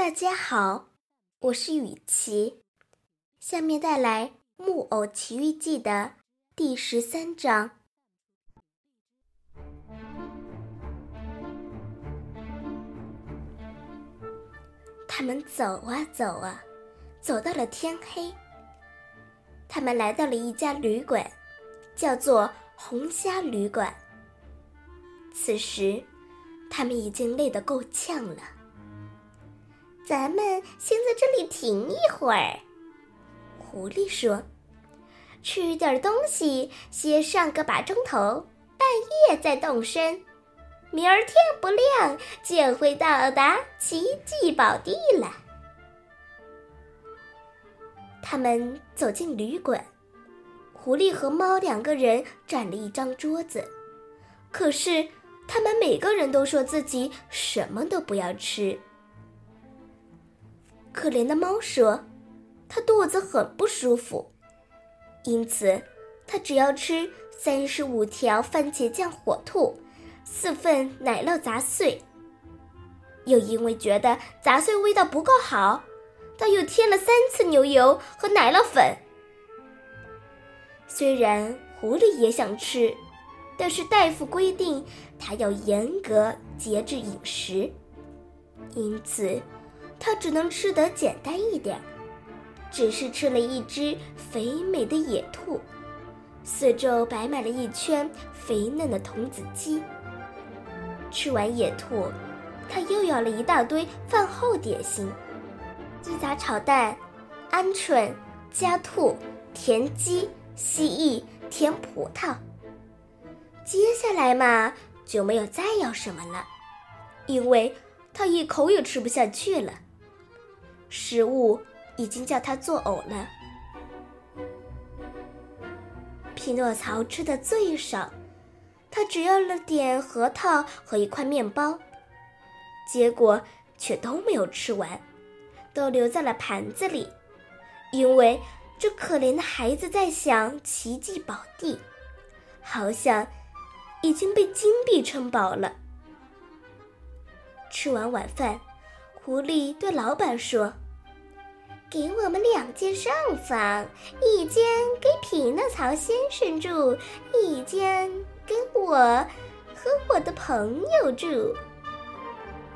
大家好，我是雨琪，下面带来《木偶奇遇记》的第十三章。他们走啊走啊，走到了天黑。他们来到了一家旅馆，叫做红虾旅馆。此时，他们已经累得够呛了。咱们先在这里停一会儿，狐狸说：“吃点东西，歇上个把钟头，半夜再动身。明儿天不亮就会到达奇迹宝地了。”他们走进旅馆，狐狸和猫两个人占了一张桌子，可是他们每个人都说自己什么都不要吃。可怜的猫说：“它肚子很不舒服，因此它只要吃三十五条番茄酱火兔，四份奶酪杂碎。又因为觉得杂碎味道不够好，它又添了三次牛油和奶酪粉。虽然狐狸也想吃，但是大夫规定它要严格节制饮食，因此。”他只能吃得简单一点，只是吃了一只肥美的野兔，四周摆满了一圈肥嫩的童子鸡。吃完野兔，他又要了一大堆饭后点心：鸡杂炒蛋、鹌鹑、家兔、田鸡、蜥蜴、甜葡萄。接下来嘛，就没有再要什么了，因为他一口也吃不下去了。食物已经叫他作呕了。匹诺曹吃的最少，他只要了点核桃和一块面包，结果却都没有吃完，都留在了盘子里，因为这可怜的孩子在想奇迹宝地，好像已经被金币撑饱了。吃完晚饭。狐狸对老板说：“给我们两间上房，一间给匹诺曹先生住，一间给我和我的朋友住。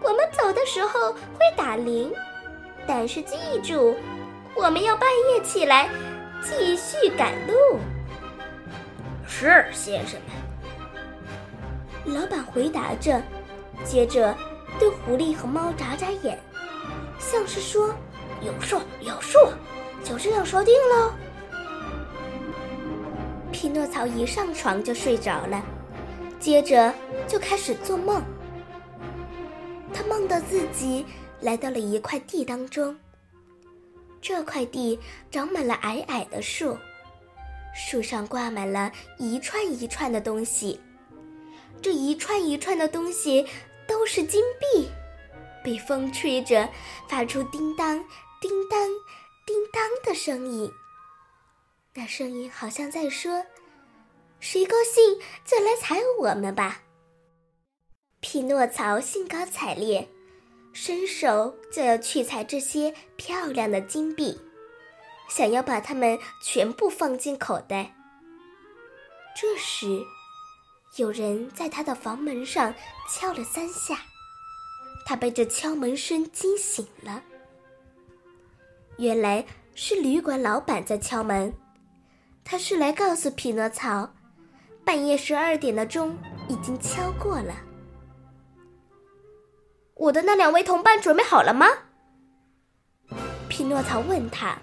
我们走的时候会打铃，但是记住，我们要半夜起来继续赶路。”是，先生们。老板回答着，接着。对狐狸和猫眨眨眼，像是说：“有数，有数，就这样说定喽。”匹诺曹一上床就睡着了，接着就开始做梦。他梦到自己来到了一块地当中，这块地长满了矮矮的树，树上挂满了一串一串的东西，这一串一串的东西。都是金币，被风吹着，发出叮当、叮当、叮当的声音。那声音好像在说：“谁高兴就来踩我们吧。”匹诺曹兴高采烈，伸手就要去采这些漂亮的金币，想要把它们全部放进口袋。这时，有人在他的房门上敲了三下，他被这敲门声惊醒了。原来是旅馆老板在敲门，他是来告诉匹诺曹，半夜十二点的钟已经敲过了。我的那两位同伴准备好了吗？匹诺曹问他。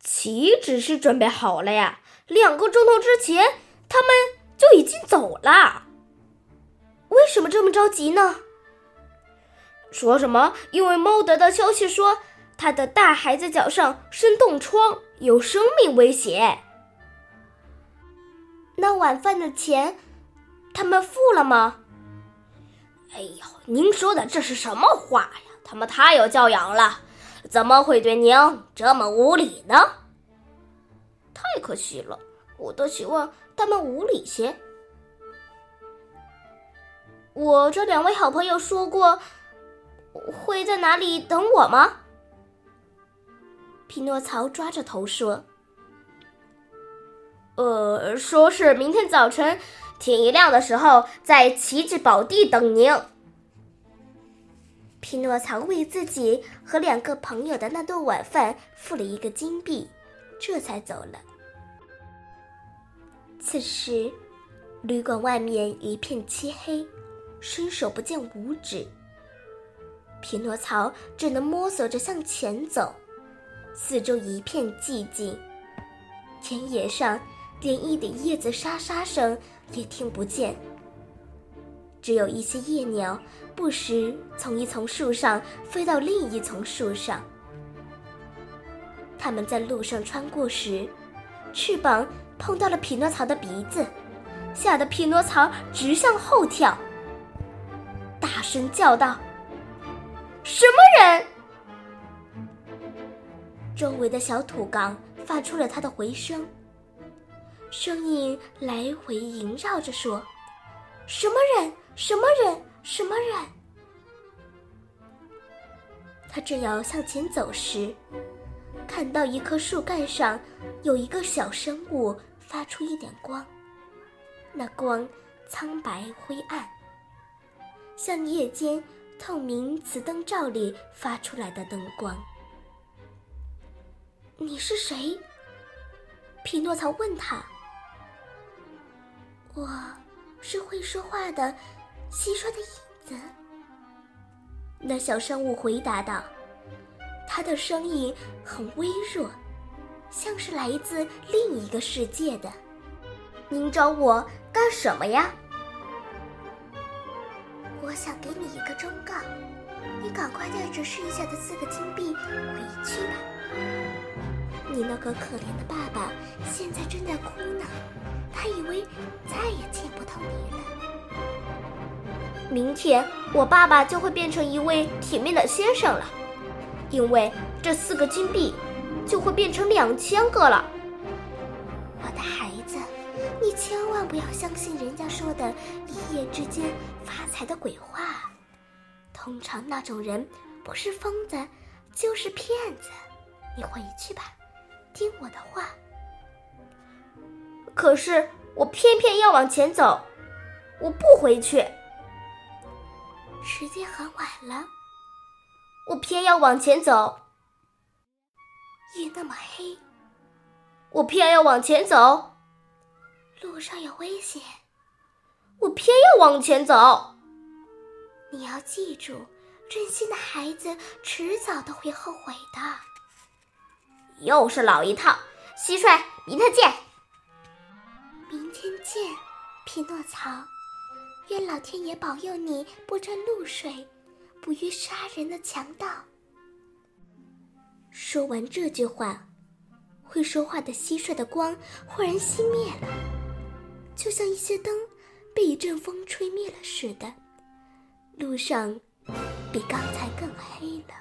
岂止是准备好了呀，两个钟头之前。他们就已经走了，为什么这么着急呢？说什么？因为猫得到消息说他的大孩子脚上生冻疮，有生命危险。那晚饭的钱，他们付了吗？哎呦，您说的这是什么话呀？他们太有教养了，怎么会对您这么无礼呢？太可惜了，我都希望。他们无理些。我这两位好朋友说过，会在哪里等我吗？匹诺曹抓着头说：“呃，说是明天早晨天一亮的时候，在奇迹宝地等您。”匹诺曹为自己和两个朋友的那顿晚饭付了一个金币，这才走了。此时，旅馆外面一片漆黑，伸手不见五指。匹诺曹只能摸索着向前走，四周一片寂静，田野上连一点叶子沙沙声也听不见。只有一些夜鸟不时从一丛树上飞到另一丛树上。它们在路上穿过时，翅膀碰到了匹诺曹的鼻子，吓得匹诺曹直向后跳，大声叫道：“什么人？”周围的小土岗发出了他的回声，声音来回萦绕着说：“什么人？”什么人？什么人？他正要向前走时，看到一棵树干上有一个小生物发出一点光，那光苍白灰暗，像夜间透明瓷灯罩里发出来的灯光。你是谁？匹诺曹问他。我是会说话的。蟋蟀的影子，那小生物回答道：“它的声音很微弱，像是来自另一个世界的。您找我干什么呀？我想给你一个忠告，你赶快带着剩下的四个金币回去吧。你那个可怜的爸爸现在正在哭呢，他以为再也见不到你了。”明天我爸爸就会变成一位体面的先生了，因为这四个金币就会变成两千个了。我的孩子，你千万不要相信人家说的一夜之间发财的鬼话。通常那种人不是疯子就是骗子。你回去吧，听我的话。可是我偏偏要往前走，我不回去。时间很晚了，我偏要往前走。夜那么黑，我偏要往前走。路上有危险，我偏要往前走。你要记住，任性的孩子迟早都会后悔的。又是老一套，蟋蟀，明天见。明天见，匹诺曹。愿老天爷保佑你不沾露水，不遇杀人的强盗。说完这句话，会说话的蟋蟀的光忽然熄灭了，就像一些灯被一阵风吹灭了似的。路上比刚才更黑了。